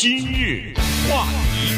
今日话题，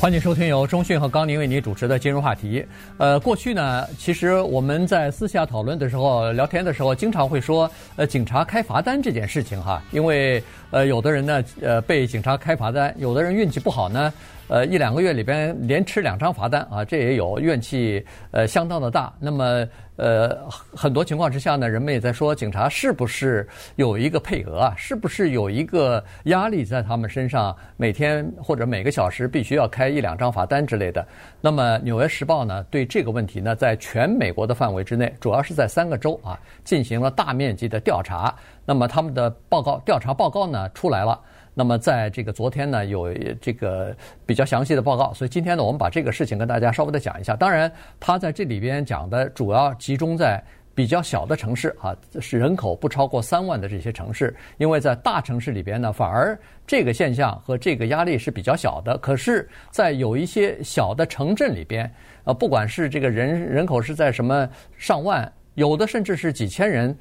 欢迎收听由中讯和高宁为您主持的今日话题。呃，过去呢，其实我们在私下讨论的时候、聊天的时候，经常会说，呃，警察开罚单这件事情哈，因为呃，有的人呢，呃，被警察开罚单，有的人运气不好呢。呃，一两个月里边连吃两张罚单啊，这也有怨气，呃，相当的大。那么，呃，很多情况之下呢，人们也在说，警察是不是有一个配额啊？是不是有一个压力在他们身上，每天或者每个小时必须要开一两张罚单之类的？那么，《纽约时报》呢，对这个问题呢，在全美国的范围之内，主要是在三个州啊，进行了大面积的调查。那么，他们的报告调查报告呢，出来了。那么，在这个昨天呢，有这个比较详细的报告，所以今天呢，我们把这个事情跟大家稍微的讲一下。当然，他在这里边讲的主要集中在比较小的城市啊，是人口不超过三万的这些城市，因为在大城市里边呢，反而这个现象和这个压力是比较小的。可是，在有一些小的城镇里边，呃，不管是这个人人口是在什么上万，有的甚至是几千人。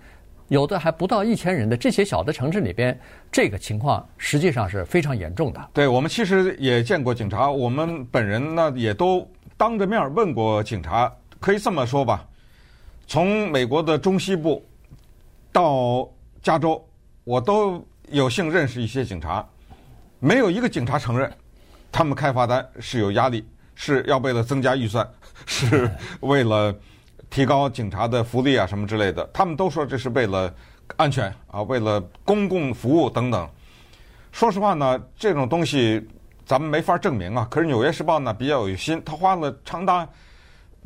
有的还不到一千人的这些小的城市里边，这个情况实际上是非常严重的。对，我们其实也见过警察，我们本人呢也都当着面问过警察。可以这么说吧，从美国的中西部到加州，我都有幸认识一些警察，没有一个警察承认他们开罚单是有压力，是要为了增加预算，是为了。提高警察的福利啊，什么之类的，他们都说这是为了安全啊，为了公共服务等等。说实话呢，这种东西咱们没法证明啊。可是《纽约时报》呢比较有心，他花了长达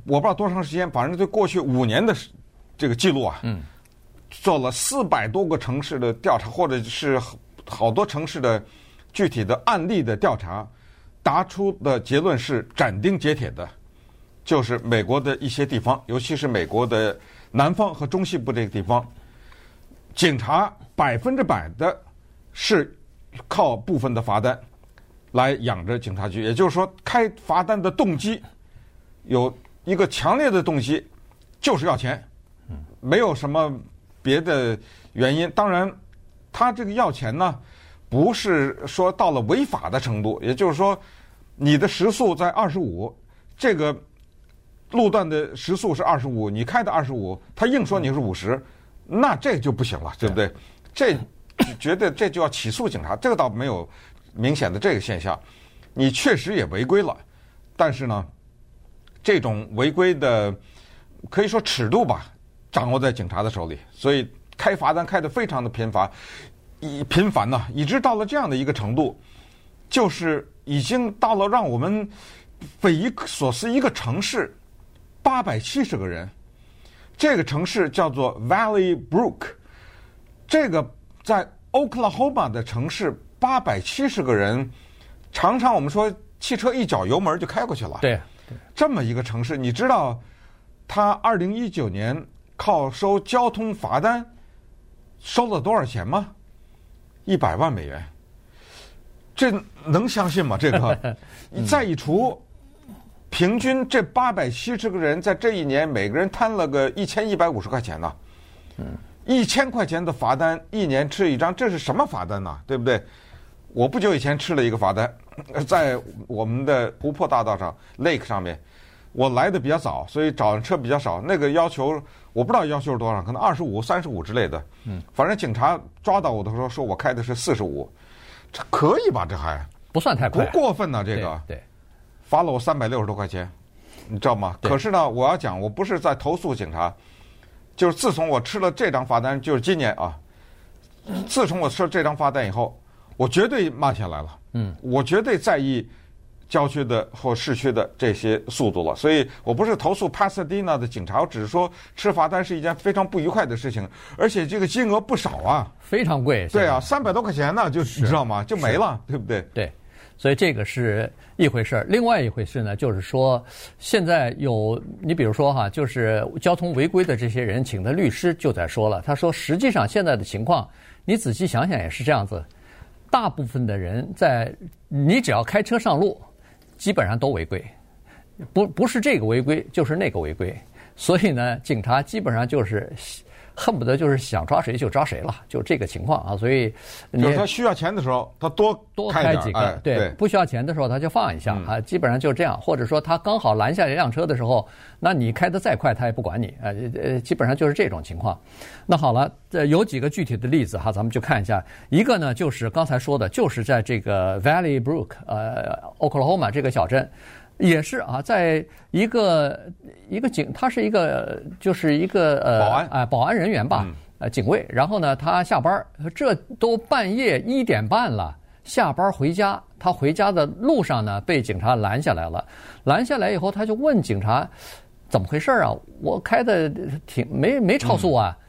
我不知道多长时间，反正对过去五年的这个记录啊，嗯，做了四百多个城市的调查，或者是好多城市的具体的案例的调查，答出的结论是斩钉截铁的。就是美国的一些地方，尤其是美国的南方和中西部这个地方，警察百分之百的是靠部分的罚单来养着警察局。也就是说，开罚单的动机有一个强烈的动机，就是要钱，没有什么别的原因。当然，他这个要钱呢，不是说到了违法的程度，也就是说，你的时速在二十五，这个。路段的时速是二十五，你开的二十五，他硬说你是五十，那这就不行了，对不对？这觉得这就要起诉警察，这个倒没有明显的这个现象。你确实也违规了，但是呢，这种违规的可以说尺度吧，掌握在警察的手里，所以开罚单开的非常的频繁，以频繁呢，以致到了这样的一个程度，就是已经到了让我们匪夷所思一个城市。八百七十个人，这个城市叫做 Valley Brook，这个在 Oklahoma 的城市，八百七十个人，常常我们说汽车一脚油门就开过去了。对，这么一个城市，你知道他二零一九年靠收交通罚单收了多少钱吗？一百万美元，这能相信吗？这个，你 再一除。平均这八百七十个人在这一年，每个人摊了个一千一百五十块钱呢。嗯，一千块钱的罚单，一年吃一张，这是什么罚单呢？对不对？我不久以前吃了一个罚单，在我们的湖泊大道上 Lake 上面，我来的比较早，所以找的车比较少。那个要求我不知道要求是多少，可能二十五、三十五之类的。嗯，反正警察抓到我的时候，说我开的是四十五，这可以吧？这还不算太快，不过分呢。这个对。对罚了我三百六十多块钱，你知道吗？可是呢，我要讲，我不是在投诉警察，就是自从我吃了这张罚单，就是今年啊，自从我吃了这张罚单以后，我绝对慢下来了。嗯，我绝对在意郊区的或市区的这些速度了。所以我不是投诉帕萨迪纳的警察，我只是说吃罚单是一件非常不愉快的事情，而且这个金额不少啊，非常贵。对啊，三百多块钱呢，就你知道吗？就没了，对不对？对。所以这个是一回事儿，另外一回事呢，就是说，现在有你比如说哈，就是交通违规的这些人，请的律师就在说了，他说，实际上现在的情况，你仔细想想也是这样子，大部分的人在你只要开车上路，基本上都违规，不不是这个违规就是那个违规，所以呢，警察基本上就是。恨不得就是想抓谁就抓谁了，就这个情况啊。所以你就是他需要钱的时候，他多多开开几个，哎、对，不需要钱的时候他就放一下、嗯、啊，基本上就这样。或者说他刚好拦下一辆车的时候，那你开得再快，他也不管你啊。呃，基本上就是这种情况。那好了，这有几个具体的例子哈，咱们就看一下。一个呢，就是刚才说的，就是在这个 Valley Brook，呃，Oklahoma 这个小镇。也是啊，在一个一个警，他是一个就是一个呃，保安哎，保安人员吧，呃，警卫。然后呢，他下班，这都半夜一点半了，下班回家。他回家的路上呢，被警察拦下来了。拦下来以后，他就问警察怎么回事啊？我开的挺没没超速啊。嗯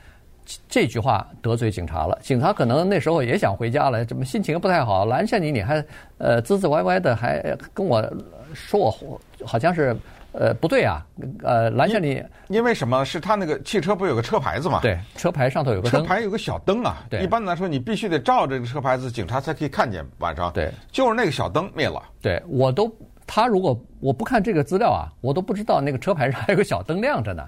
这句话得罪警察了，警察可能那时候也想回家了，怎么心情不太好，拦下你，你还呃唧唧歪歪的，还跟我说我好像是呃不对啊，呃拦下你因，因为什么？是他那个汽车不有个车牌子嘛？对，车牌上头有个灯，车牌有个小灯啊。对，一般来说你必须得照这个车牌子，警察才可以看见晚上。对，就是那个小灯灭了。对，我都他如果我不看这个资料啊，我都不知道那个车牌上还有个小灯亮着呢。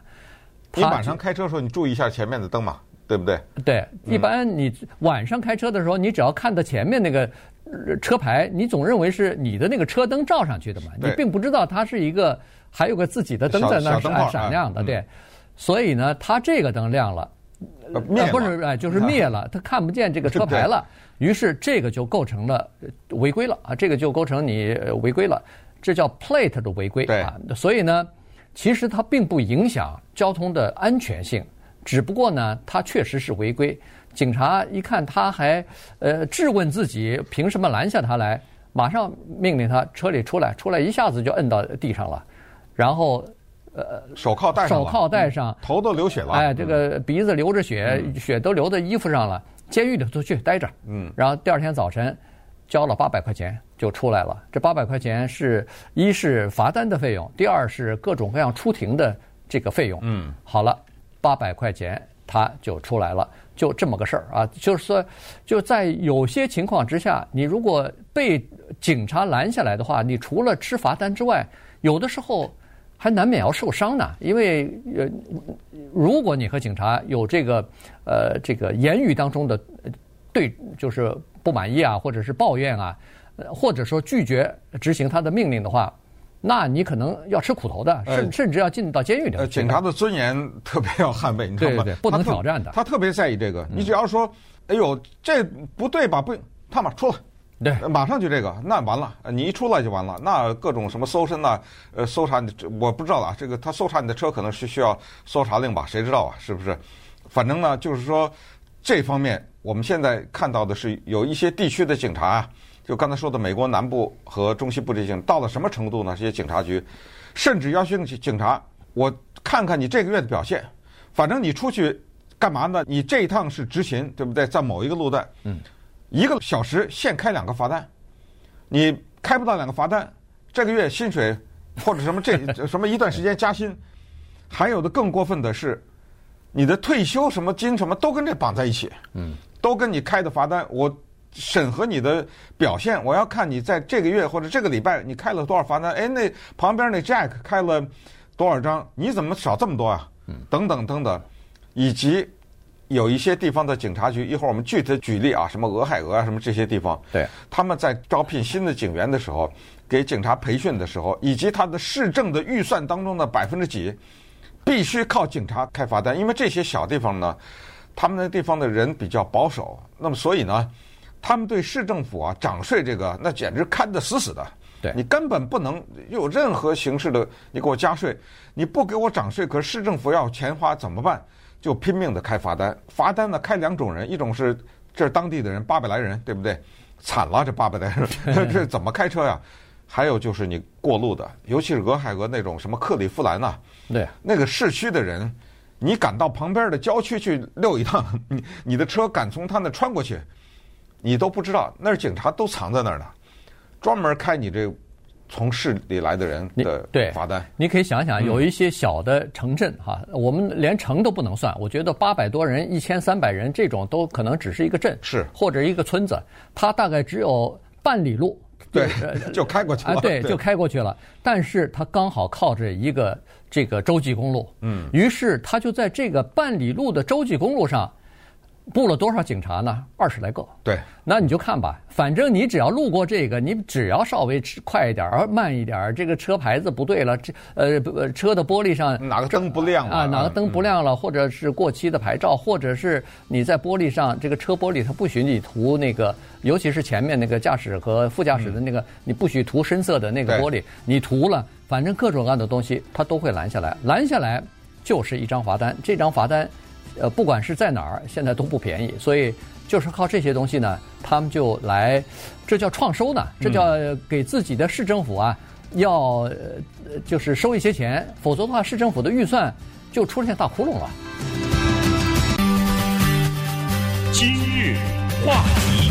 你晚上开车的时候，你注意一下前面的灯嘛。对不对？对，一般你晚上开车的时候，你只要看到前面那个车牌，你总认为是你的那个车灯照上去的嘛，你并不知道它是一个还有个自己的灯在那儿闪亮的，对。所以呢，它这个灯亮了，灭不是哎，就是灭了，它看不见这个车牌了，于是这个就构成了违规了啊，这个就构成你违规了，这叫 plate 的违规啊。所以呢，其实它并不影响交通的安全性。只不过呢，他确实是违规。警察一看他还呃质问自己凭什么拦下他来，马上命令他车里出来，出来一下子就摁到地上了，然后呃手铐戴上，手铐戴上，头都流血了，哎，这个鼻子流着血，血都流到衣服上了。监狱里头去待着，嗯，然后第二天早晨交了八百块钱就出来了。这八百块钱是一是罚单的费用，第二是各种各样出庭的这个费用。嗯，好了。八百块钱他就出来了，就这么个事儿啊。就是说，就在有些情况之下，你如果被警察拦下来的话，你除了吃罚单之外，有的时候还难免要受伤呢。因为呃，如果你和警察有这个呃这个言语当中的对，就是不满意啊，或者是抱怨啊，或者说拒绝执行他的命令的话。那你可能要吃苦头的，甚甚至要进到监狱里。呃，警察的尊严特别要捍卫，你知道吗？对对对，不能挑战的。他特别在意这个。你只要说，哎呦，这不对吧？不，他妈出来，对，马上就这个，那完了，你一出来就完了。那各种什么搜身呐，呃，搜查你，我不知道啊。这个他搜查你的车，可能是需要搜查令吧？谁知道啊？是不是？反正呢，就是说这方面，我们现在看到的是有一些地区的警察啊。就刚才说的，美国南部和中西部这些到了什么程度呢？这些警察局甚至要求警察，我看看你这个月的表现。反正你出去干嘛呢？你这一趟是执勤，对不对？在某一个路段，嗯，一个小时限开两个罚单，你开不到两个罚单，这个月薪水或者什么这 什么一段时间加薪。还有的更过分的是，你的退休什么金什么都跟这绑在一起，嗯，都跟你开的罚单我。审核你的表现，我要看你在这个月或者这个礼拜你开了多少罚单。哎，那旁边那 Jack 开了多少张？你怎么少这么多啊？等等等等，以及有一些地方的警察局，一会儿我们具体举例啊，什么俄亥俄啊，什么这些地方，对，他们在招聘新的警员的时候，给警察培训的时候，以及他的市政的预算当中的百分之几，必须靠警察开罚单，因为这些小地方呢，他们那地方的人比较保守，那么所以呢。他们对市政府啊涨税这个，那简直看得死死的。对，你根本不能有任何形式的，你给我加税，你不给我涨税，可是市政府要钱花怎么办？就拼命的开罚单。罚单呢开两种人，一种是这是当地的人八百来人，对不对？惨了，这八百来人，这怎么开车呀？还有就是你过路的，尤其是俄亥俄那种什么克利夫兰呐，对，那个市区的人，你敢到旁边的郊区去溜一趟，你你的车敢从他那穿过去。你都不知道，那儿警察都藏在那儿呢，专门开你这从市里来的人的罚单。你可以想想，有一些小的城镇哈，我们连城都不能算。我觉得八百多人、一千三百人这种都可能只是一个镇，是或者一个村子，它大概只有半里路，对，就开过去了啊，对，就开过去了。但是他刚好靠着一个这个洲际公路，嗯，于是他就在这个半里路的洲际公路上。布了多少警察呢？二十来个。对，那你就看吧，反正你只要路过这个，你只要稍微快一点儿、慢一点儿，这个车牌子不对了，这呃车的玻璃上哪个灯不亮啊？哪个灯不亮了，或者是过期的牌照，或者是你在玻璃上这个车玻璃它不许你涂那个，尤其是前面那个驾驶和副驾驶的那个，你不许涂深色的那个玻璃，你涂了，反正各种各样的东西它都会拦下来，拦下来就是一张罚单，这张罚单。呃，不管是在哪儿，现在都不便宜，所以就是靠这些东西呢，他们就来，这叫创收呢，这叫给自己的市政府啊，要呃就是收一些钱，否则的话，市政府的预算就出现大窟窿了。今日话题。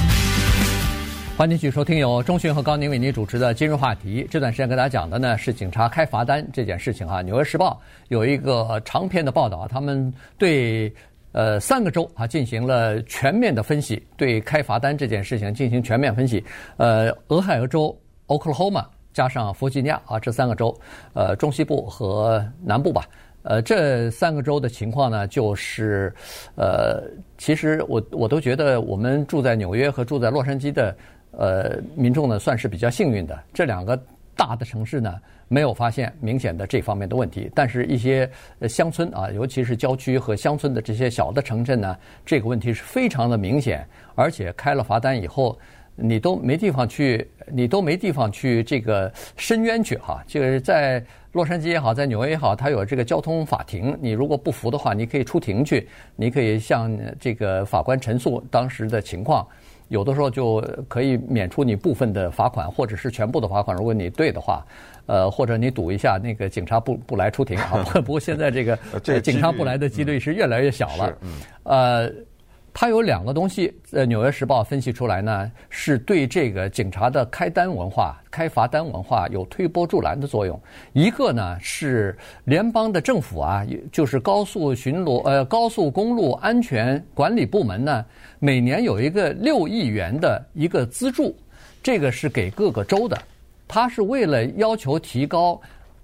欢迎继续收听由钟迅和高宁为您主持的今日话题。这段时间跟大家讲的呢是警察开罚单这件事情啊。《纽约时报》有一个长篇的报道，他们对呃三个州啊进行了全面的分析，对开罚单这件事情进行全面分析。呃，俄亥俄州、Oklahoma 加上弗吉尼亚啊这三个州，呃中西部和南部吧，呃这三个州的情况呢，就是呃其实我我都觉得我们住在纽约和住在洛杉矶的。呃，民众呢算是比较幸运的，这两个大的城市呢没有发现明显的这方面的问题，但是一些乡村啊，尤其是郊区和乡村的这些小的城镇呢，这个问题是非常的明显，而且开了罚单以后，你都没地方去，你都没地方去这个申冤去哈。就是在洛杉矶也好，在纽约也好，它有这个交通法庭，你如果不服的话，你可以出庭去，你可以向这个法官陈述当时的情况。有的时候就可以免除你部分的罚款，或者是全部的罚款。如果你对的话，呃，或者你赌一下那个警察不不来出庭啊。不过现在这个 警察不来的几率是越来越小了。呃，它有两个东西，呃，《纽约时报》分析出来呢，是对这个警察的开单文化、开罚单文化有推波助澜的作用。一个呢是联邦的政府啊，就是高速巡逻呃高速公路安全管理部门呢。每年有一个六亿元的一个资助，这个是给各个州的，它是为了要求提高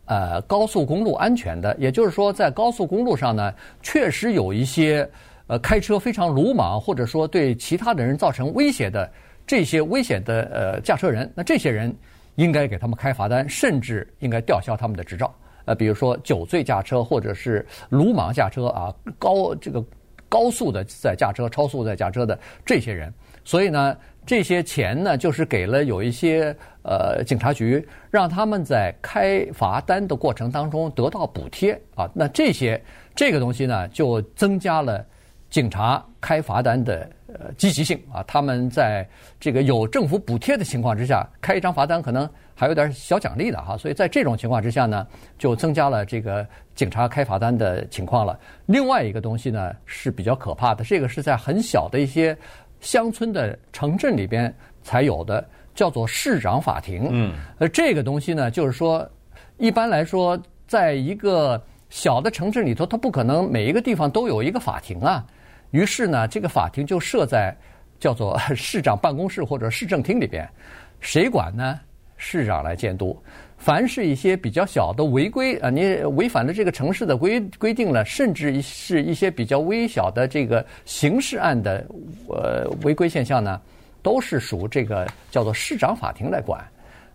呃高速公路安全的。也就是说，在高速公路上呢，确实有一些呃开车非常鲁莽，或者说对其他的人造成威胁的这些危险的呃驾车人，那这些人应该给他们开罚单，甚至应该吊销他们的执照。呃，比如说酒醉驾车或者是鲁莽驾车啊，高这个。高速的在驾车、超速在驾车的这些人，所以呢，这些钱呢，就是给了有一些呃警察局，让他们在开罚单的过程当中得到补贴啊。那这些这个东西呢，就增加了警察开罚单的呃积极性啊。他们在这个有政府补贴的情况之下，开一张罚单可能还有点小奖励的哈。所以在这种情况之下呢，就增加了这个。警察开罚单的情况了。另外一个东西呢是比较可怕的，这个是在很小的一些乡村的城镇里边才有的，叫做市长法庭。嗯，呃，这个东西呢，就是说，一般来说，在一个小的城镇里头，它不可能每一个地方都有一个法庭啊。于是呢，这个法庭就设在叫做 市长办公室或者市政厅里边，谁管呢？市长来监督。凡是一些比较小的违规啊，你违反了这个城市的规规定了，甚至是一些比较微小的这个刑事案的呃违规现象呢，都是属这个叫做市长法庭来管。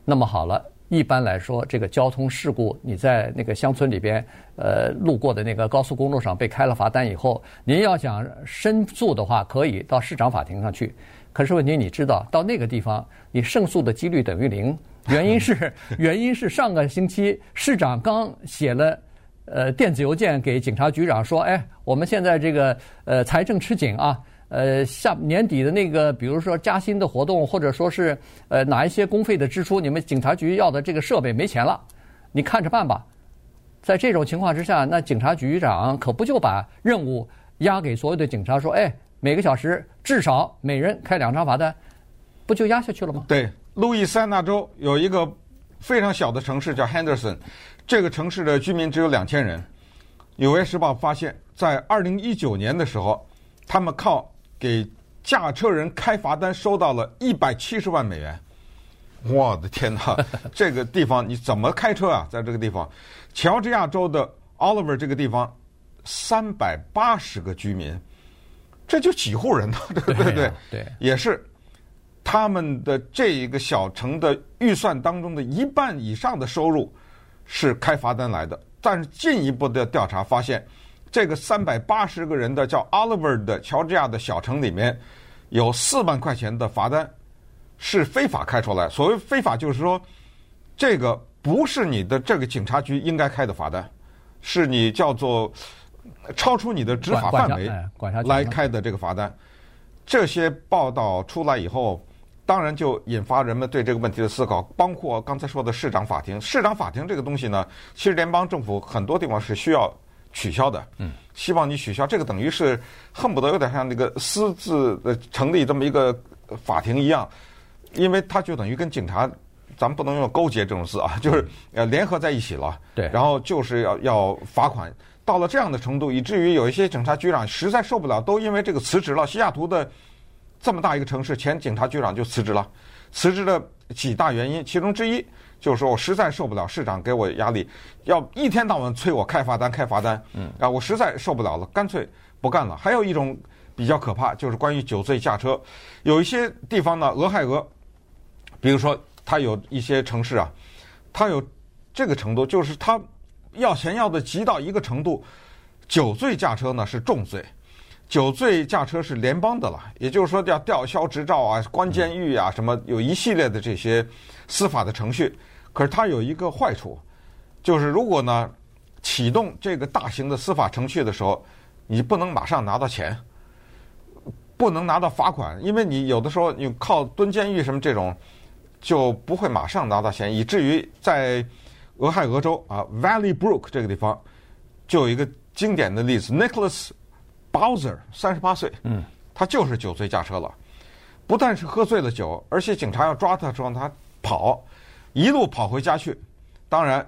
那么好了，一般来说，这个交通事故你在那个乡村里边呃路过的那个高速公路上被开了罚单以后，您要想申诉的话，可以到市长法庭上去。可是问题你知道，到那个地方你胜诉的几率等于零。原因是 原因是上个星期市长刚写了呃电子邮件给警察局长说，哎，我们现在这个呃财政吃紧啊，呃下年底的那个比如说加薪的活动，或者说是呃哪一些公费的支出，你们警察局要的这个设备没钱了，你看着办吧。在这种情况之下，那警察局长可不就把任务压给所有的警察说，哎，每个小时至少每人开两张罚单，不就压下去了吗？对。路易斯安那州有一个非常小的城市叫 Henderson，这个城市的居民只有两千人。纽约时报发现，在二零一九年的时候，他们靠给驾车人开罚单收到了一百七十万美元。我的天哪，这个地方你怎么开车啊？在这个地方，乔治亚州的 Oliver 这个地方，三百八十个居民，这就几户人呢？对不对？对，对，也是他们的这一个小城的预算当中的一半以上的收入是开罚单来的。但是进一步的调查发现，这个三百八十个人的叫 Oliver 的乔治亚的小城里面，有四万块钱的罚单。是非法开出来。所谓非法，就是说，这个不是你的这个警察局应该开的罚单，是你叫做超出你的执法范围来开的这个罚单。这些报道出来以后，当然就引发人们对这个问题的思考。包括刚才说的市长法庭，市长法庭这个东西呢，其实联邦政府很多地方是需要取消的。嗯，希望你取消这个，等于是恨不得有点像那个私自的成立这么一个法庭一样。因为他就等于跟警察，咱们不能用勾结这种字啊，就是呃联合在一起了。对。然后就是要要罚款，到了这样的程度，以至于有一些警察局长实在受不了，都因为这个辞职了。西雅图的这么大一个城市，前警察局长就辞职了。辞职的几大原因，其中之一就是说我实在受不了市长给我压力，要一天到晚催我开罚单开罚单。嗯。啊，我实在受不了了，干脆不干了。还有一种比较可怕，就是关于酒醉驾车，有一些地方呢，俄亥俄。比如说，它有一些城市啊，它有这个程度，就是它要钱要的急到一个程度，酒醉驾车呢是重罪，酒醉驾车是联邦的了，也就是说要吊销执照啊、关监狱啊，什么有一系列的这些司法的程序。可是它有一个坏处，就是如果呢启动这个大型的司法程序的时候，你不能马上拿到钱，不能拿到罚款，因为你有的时候你靠蹲监狱什么这种。就不会马上拿到钱，以至于在俄亥俄州啊，Valley Brook 这个地方，就有一个经典的例子，Nicholas Bowser 三十八岁，嗯，他就是酒醉驾车了，不但是喝醉了酒，而且警察要抓他的时候，他跑，一路跑回家去，当然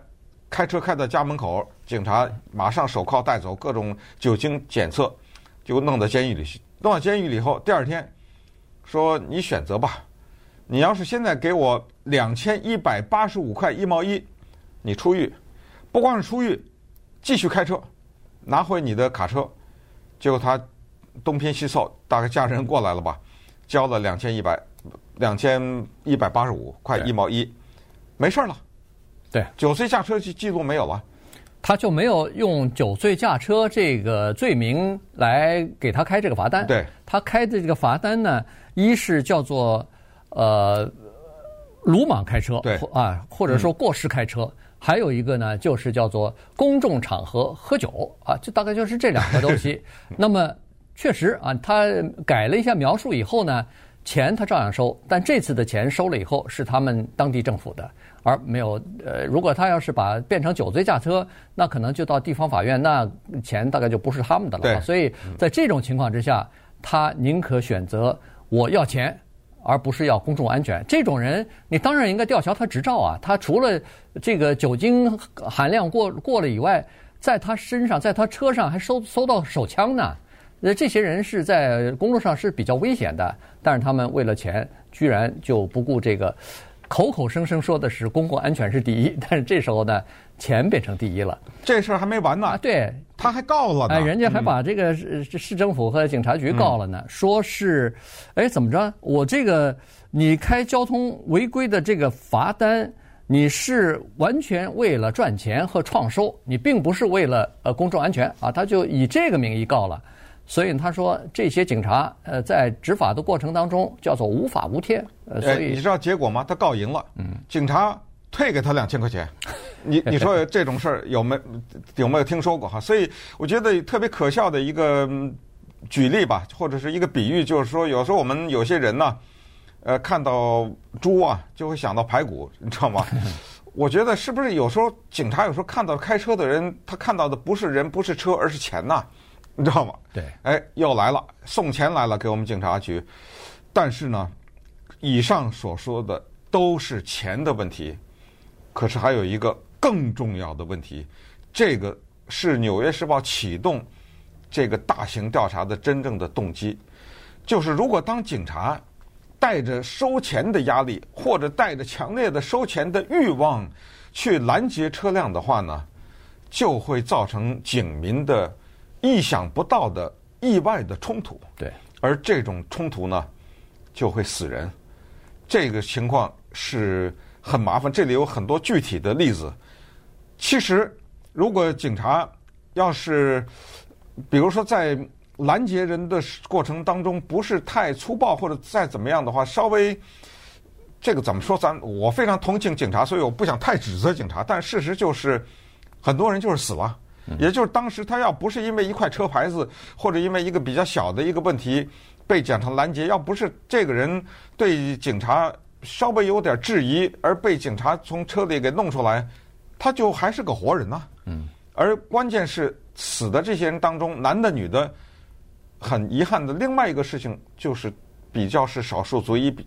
开车开到家门口，警察马上手铐带走，各种酒精检测，就弄到监狱里去，弄到监狱里以后，第二天说你选择吧。你要是现在给我两千一百八十五块一毛一，你出狱，不光是出狱，继续开车，拿回你的卡车。结果他东拼西凑，大概家人过来了吧，交了两千一百两千一百八十五块一毛一，没事了。对，酒醉驾车记记录没有了，他就没有用酒醉驾车这个罪名来给他开这个罚单。对，他开的这个罚单呢，一是叫做。呃，鲁莽开车，对啊，或者说过失开车，嗯、还有一个呢，就是叫做公众场合喝酒啊，就大概就是这两个东西。那么确实啊，他改了一下描述以后呢，钱他照样收，但这次的钱收了以后是他们当地政府的，而没有呃，如果他要是把变成酒醉驾车，那可能就到地方法院，那钱大概就不是他们的了。对，所以在这种情况之下，他宁可选择我要钱。而不是要公众安全，这种人你当然应该吊销他执照啊！他除了这个酒精含量过过了以外，在他身上，在他车上还收搜到手枪呢。呃，这些人是在公路上是比较危险的，但是他们为了钱，居然就不顾这个，口口声声说的是公共安全是第一，但是这时候呢，钱变成第一了。这事儿还没完呢，啊、对。他还告了呢，哎，人家还把这个市市政府和警察局告了呢，嗯、说是，哎，怎么着？我这个你开交通违规的这个罚单，你是完全为了赚钱和创收，你并不是为了呃公众安全啊，他就以这个名义告了。所以他说这些警察呃在执法的过程当中叫做无法无天。呃，所以、哎、你知道结果吗？他告赢了，嗯，警察。退给他两千块钱，你你说这种事儿有没有没有听说过哈？所以我觉得特别可笑的一个举例吧，或者是一个比喻，就是说有时候我们有些人呢，呃，看到猪啊就会想到排骨，你知道吗？我觉得是不是有时候警察有时候看到开车的人，他看到的不是人不是车，而是钱呐，你知道吗？对，哎，又来了，送钱来了给我们警察局，但是呢，以上所说的都是钱的问题。可是还有一个更重要的问题，这个是《纽约时报》启动这个大型调查的真正的动机，就是如果当警察带着收钱的压力，或者带着强烈的收钱的欲望去拦截车辆的话呢，就会造成警民的意想不到的意外的冲突。对，而这种冲突呢，就会死人。这个情况是很麻烦。这里有很多具体的例子。其实，如果警察要是，比如说在拦截人的过程当中不是太粗暴或者再怎么样的话，稍微这个怎么说？咱我非常同情警察，所以我不想太指责警察。但事实就是，很多人就是死了。也就是当时他要不是因为一块车牌子，或者因为一个比较小的一个问题被警察拦截，要不是这个人对警察稍微有点质疑，而被警察从车里给弄出来，他就还是个活人呐。嗯。而关键是死的这些人当中，男的女的。很遗憾的，另外一个事情就是比较是少数族裔比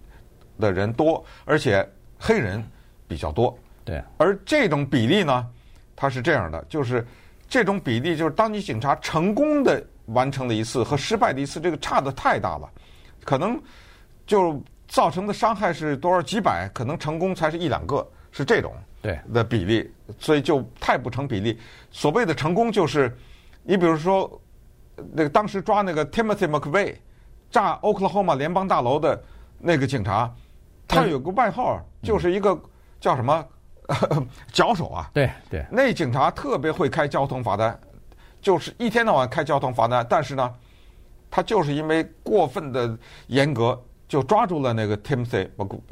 的人多，而且黑人比较多。对，而这种比例呢，它是这样的，就是这种比例就是当你警察成功的完成了一次和失败的一次，这个差的太大了，可能就造成的伤害是多少几百，可能成功才是一两个，是这种对的比例，所以就太不成比例。所谓的成功就是，你比如说。那个当时抓那个 Timothy McVeigh 炸 Oklahoma 联邦大楼的那个警察，他有个外号，就是一个叫什么 脚手啊。对对，那警察特别会开交通罚单，就是一天到晚开交通罚单。但是呢，他就是因为过分的严格，就抓住了那个 Timothy。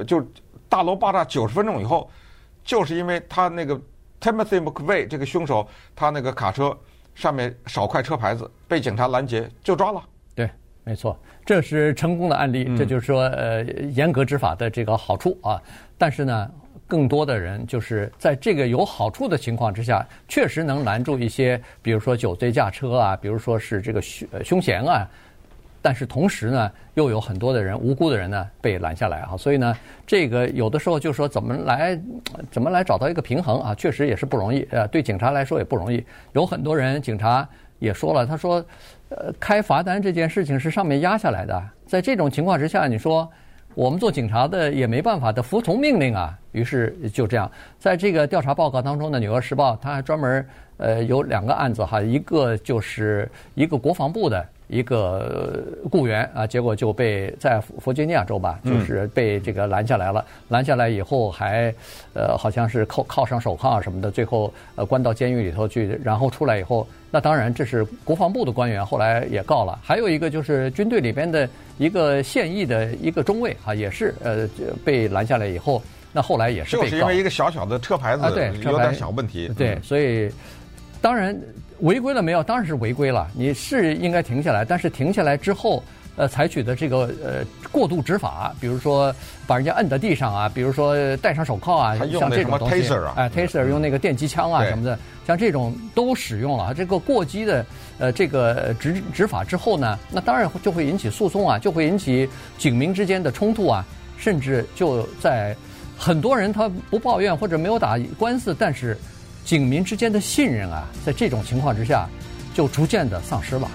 就大楼爆炸九十分钟以后，就是因为他那个 Timothy McVeigh 这个凶手，他那个卡车。上面少块车牌子，被警察拦截就抓了。对，没错，这是成功的案例。嗯、这就是说，呃，严格执法的这个好处啊。但是呢，更多的人就是在这个有好处的情况之下，确实能拦住一些，比如说酒醉驾车啊，比如说是这个凶凶嫌啊。但是同时呢，又有很多的人无辜的人呢被拦下来啊，所以呢，这个有的时候就说怎么来怎么来找到一个平衡啊，确实也是不容易，呃，对警察来说也不容易。有很多人，警察也说了，他说，呃，开罚单这件事情是上面压下来的，在这种情况之下，你说我们做警察的也没办法的服从命令啊。于是就这样，在这个调查报告当中呢，《纽约时报》他还专门呃有两个案子哈，一个就是一个国防部的。一个雇员啊，结果就被在弗吉尼亚州吧，就是被这个拦下来了。拦下来以后还，呃，好像是铐铐上手铐啊什么的，最后呃关到监狱里头去。然后出来以后，那当然这是国防部的官员，后来也告了。还有一个就是军队里边的一个现役的一个中尉啊，也是呃被拦下来以后，那后来也是被告。就是因为一个小小的车牌子，有点小问题。对，所以当然。违规了没有？当然是违规了。你是应该停下来，但是停下来之后，呃，采取的这个呃过度执法，比如说把人家摁在地上啊，比如说戴上手铐啊，像这种东西，哎，Taser 用那个电击枪啊什么的，像这种都使用了。这个过激的呃这个执执法之后呢，那当然就会引起诉讼啊，就会引起警民之间的冲突啊，甚至就在很多人他不抱怨或者没有打官司，但是。警民之间的信任啊，在这种情况之下，就逐渐的丧失了。